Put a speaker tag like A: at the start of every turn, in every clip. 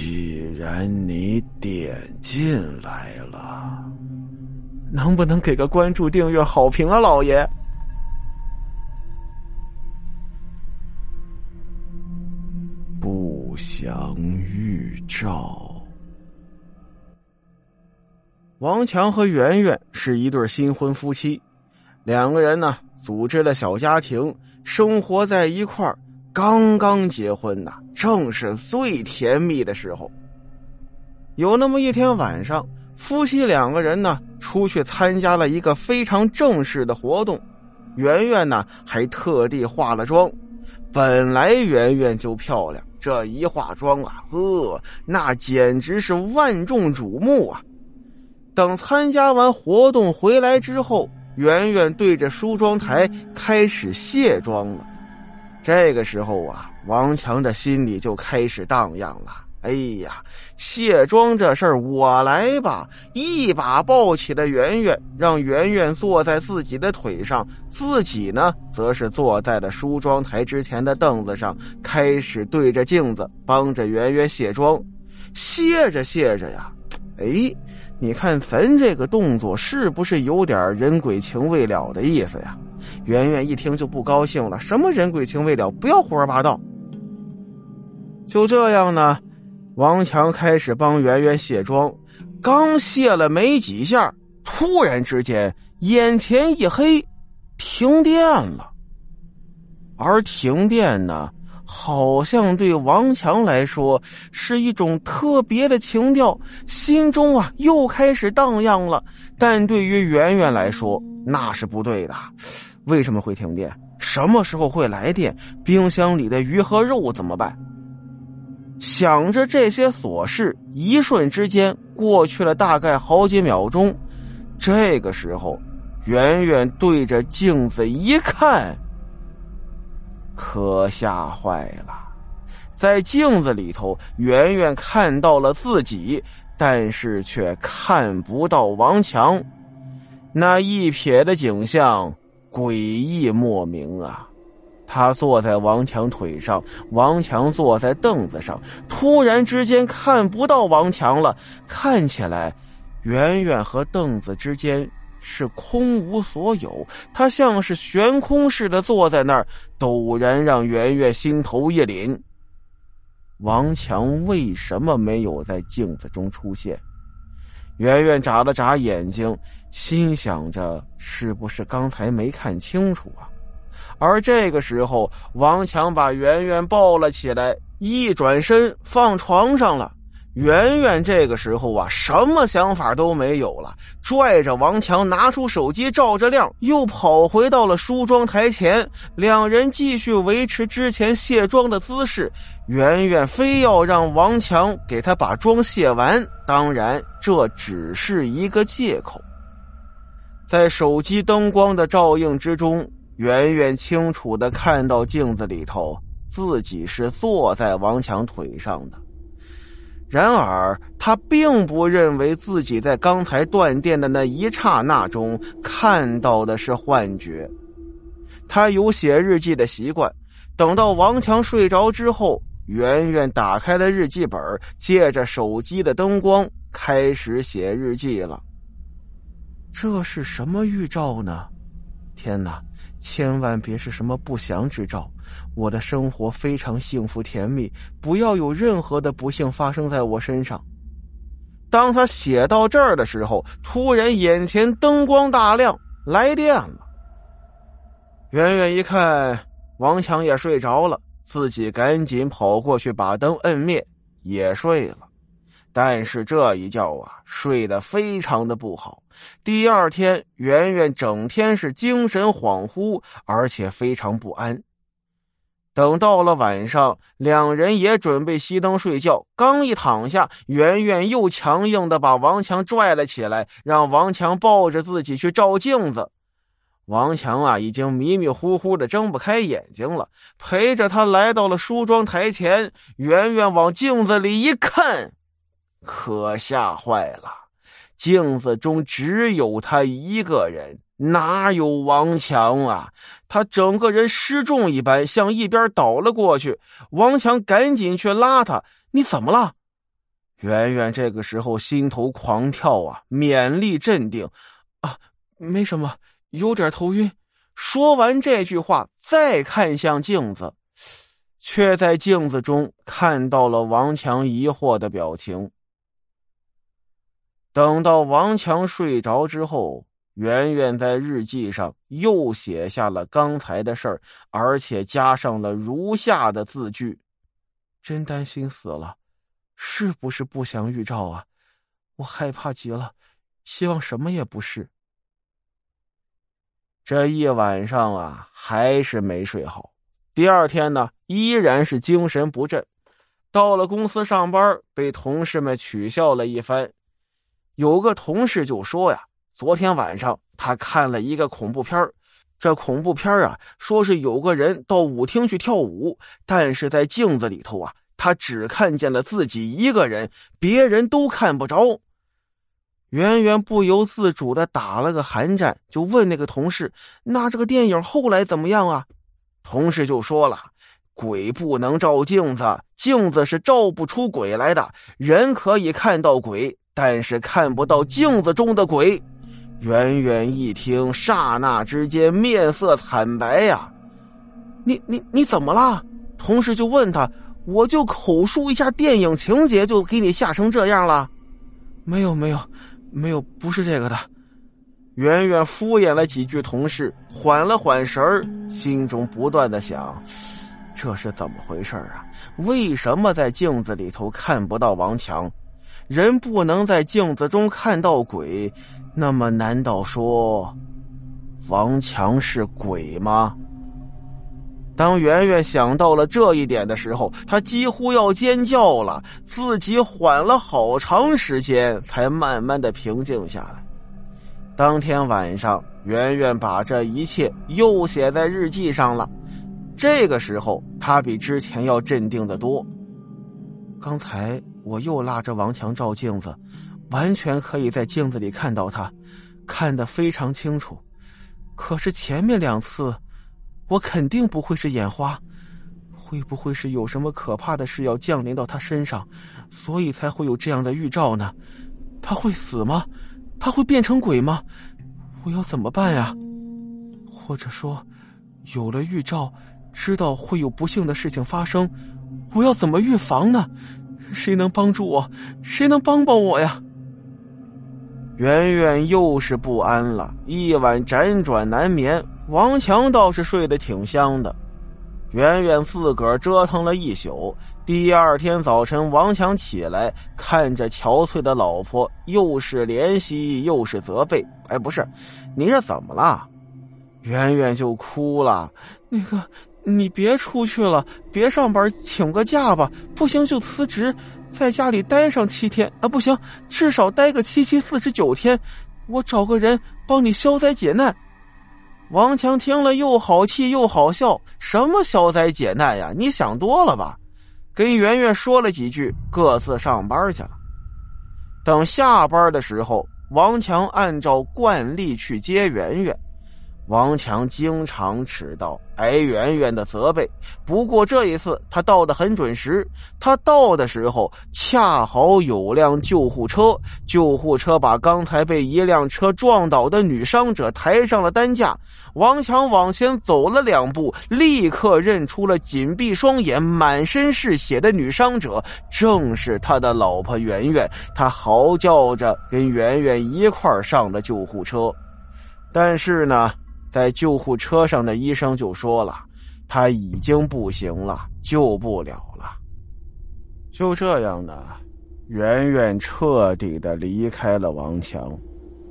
A: 既然你点进来了，能不能给个关注、订阅、好评啊，老爷？不祥预兆。王强和圆圆是一对新婚夫妻，两个人呢组织了小家庭，生活在一块儿。刚刚结婚呐，正是最甜蜜的时候。有那么一天晚上，夫妻两个人呢出去参加了一个非常正式的活动，圆圆呢还特地化了妆。本来圆圆就漂亮，这一化妆啊，呵，那简直是万众瞩目啊！等参加完活动回来之后，圆圆对着梳妆台开始卸妆了。这个时候啊，王强的心里就开始荡漾了。哎呀，卸妆这事儿我来吧！一把抱起了圆圆，让圆圆坐在自己的腿上，自己呢，则是坐在了梳妆台之前的凳子上，开始对着镜子帮着圆圆卸妆。卸着卸着呀，哎，你看咱这个动作是不是有点人鬼情未了的意思呀？圆圆一听就不高兴了，什么人鬼情未了，不要胡说八道。就这样呢，王强开始帮圆圆卸妆，刚卸了没几下，突然之间眼前一黑，停电了。而停电呢，好像对王强来说是一种特别的情调，心中啊又开始荡漾了。但对于圆圆来说，那是不对的。为什么会停电？什么时候会来电？冰箱里的鱼和肉怎么办？想着这些琐事，一瞬之间过去了大概好几秒钟。这个时候，圆圆对着镜子一看，可吓坏了。在镜子里头，圆圆看到了自己，但是却看不到王强。那一瞥的景象。诡异莫名啊！他坐在王强腿上，王强坐在凳子上。突然之间看不到王强了，看起来，圆圆和凳子之间是空无所有。他像是悬空似的坐在那儿，陡然让圆圆心头一凛。王强为什么没有在镜子中出现？圆圆眨了眨眼睛，心想着：“是不是刚才没看清楚啊？”而这个时候，王强把圆圆抱了起来，一转身放床上了。圆圆这个时候啊，什么想法都没有了，拽着王强拿出手机照着亮，又跑回到了梳妆台前。两人继续维持之前卸妆的姿势。圆圆非要让王强给他把妆卸完，当然这只是一个借口。在手机灯光的照映之中，圆圆清楚的看到镜子里头自己是坐在王强腿上的。然而，他并不认为自己在刚才断电的那一刹那中看到的是幻觉。他有写日记的习惯，等到王强睡着之后，圆圆打开了日记本，借着手机的灯光开始写日记了。这是什么预兆呢？天哪！千万别是什么不祥之兆！我的生活非常幸福甜蜜，不要有任何的不幸发生在我身上。当他写到这儿的时候，突然眼前灯光大亮，来电了。圆圆一看，王强也睡着了，自己赶紧跑过去把灯摁灭，也睡了。但是这一觉啊，睡得非常的不好。第二天，圆圆整天是精神恍惚，而且非常不安。等到了晚上，两人也准备熄灯睡觉，刚一躺下，圆圆又强硬的把王强拽了起来，让王强抱着自己去照镜子。王强啊，已经迷迷糊糊的睁不开眼睛了，陪着他来到了梳妆台前。圆圆往镜子里一看。可吓坏了！镜子中只有他一个人，哪有王强啊？他整个人失重一般，向一边倒了过去。王强赶紧去拉他：“你怎么了？圆圆这个时候心头狂跳啊，勉力镇定，啊，没什么，有点头晕。说完这句话，再看向镜子，却在镜子中看到了王强疑惑的表情。等到王强睡着之后，圆圆在日记上又写下了刚才的事儿，而且加上了如下的字句：“真担心死了。”是不是不祥预兆啊？我害怕极了，希望什么也不是。这一晚上啊，还是没睡好。第二天呢，依然是精神不振。到了公司上班，被同事们取笑了一番。有个同事就说呀：“昨天晚上他看了一个恐怖片这恐怖片啊，说是有个人到舞厅去跳舞，但是在镜子里头啊。”他只看见了自己一个人，别人都看不着。圆圆不由自主的打了个寒战，就问那个同事：“那这个电影后来怎么样啊？”同事就说了：“鬼不能照镜子，镜子是照不出鬼来的。人可以看到鬼，但是看不到镜子中的鬼。”圆圆一听，刹那之间面色惨白呀！“你你你怎么了？”同事就问他。我就口述一下电影情节，就给你吓成这样了？没有，没有，没有，不是这个的。圆圆敷衍了几句，同事缓了缓神儿，心中不断的想：这是怎么回事啊？为什么在镜子里头看不到王强？人不能在镜子中看到鬼，那么难道说王强是鬼吗？当圆圆想到了这一点的时候，她几乎要尖叫了。自己缓了好长时间，才慢慢的平静下来。当天晚上，圆圆把这一切又写在日记上了。这个时候，她比之前要镇定的多。刚才我又拉着王强照镜子，完全可以在镜子里看到他，看得非常清楚。可是前面两次。我肯定不会是眼花，会不会是有什么可怕的事要降临到他身上，所以才会有这样的预兆呢？他会死吗？他会变成鬼吗？我要怎么办呀？或者说，有了预兆，知道会有不幸的事情发生，我要怎么预防呢？谁能帮助我？谁能帮帮我呀？圆圆又是不安了，一晚辗转难眠。王强倒是睡得挺香的，圆圆自个儿折腾了一宿。第二天早晨，王强起来，看着憔悴的老婆，又是怜惜又是责备。哎，不是，你这怎么了？圆圆就哭了。那个，你别出去了，别上班，请个假吧。不行就辞职，在家里待上七天啊！不行，至少待个七七四十九天。我找个人帮你消灾解难。王强听了，又好气又好笑。什么消灾解难呀？你想多了吧？跟圆圆说了几句，各自上班去了。等下班的时候，王强按照惯例去接圆圆。王强经常迟到，挨圆圆的责备。不过这一次他到的很准时。他到的时候，恰好有辆救护车。救护车把刚才被一辆车撞倒的女伤者抬上了担架。王强往前走了两步，立刻认出了紧闭双眼、满身是血的女伤者，正是他的老婆圆圆。他嚎叫着跟圆圆一块上了救护车，但是呢。在救护车上的医生就说了，他已经不行了，救不了了。就这样呢，圆圆彻底的离开了王强。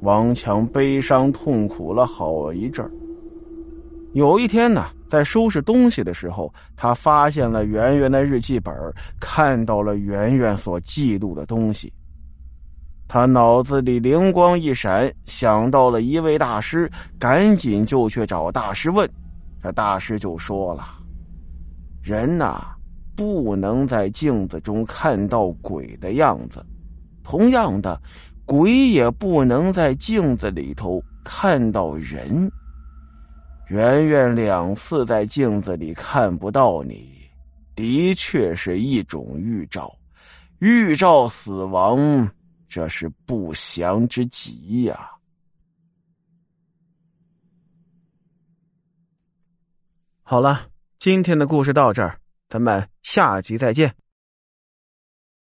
A: 王强悲伤痛苦了好一阵有一天呢，在收拾东西的时候，他发现了圆圆的日记本，看到了圆圆所记录的东西。他脑子里灵光一闪，想到了一位大师，赶紧就去找大师问。这大师就说了：“人呐，不能在镜子中看到鬼的样子；同样的，鬼也不能在镜子里头看到人。圆圆两次在镜子里看不到你，的确是一种预兆。”预兆死亡，这是不祥之极呀。好了，今天的故事到这儿，咱们下集再见。